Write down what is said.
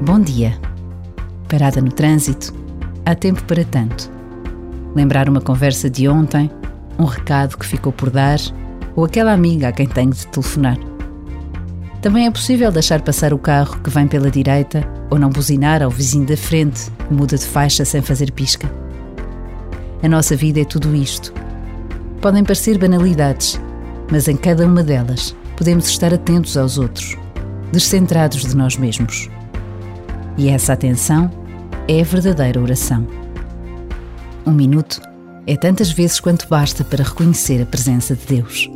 Bom dia. Parada no trânsito, há tempo para tanto. Lembrar uma conversa de ontem, um recado que ficou por dar ou aquela amiga a quem tenho de telefonar. Também é possível deixar passar o carro que vem pela direita ou não buzinar ao vizinho da frente que muda de faixa sem fazer pisca. A nossa vida é tudo isto. Podem parecer banalidades, mas em cada uma delas podemos estar atentos aos outros, descentrados de nós mesmos. E essa atenção é a verdadeira oração. Um minuto é tantas vezes quanto basta para reconhecer a presença de Deus.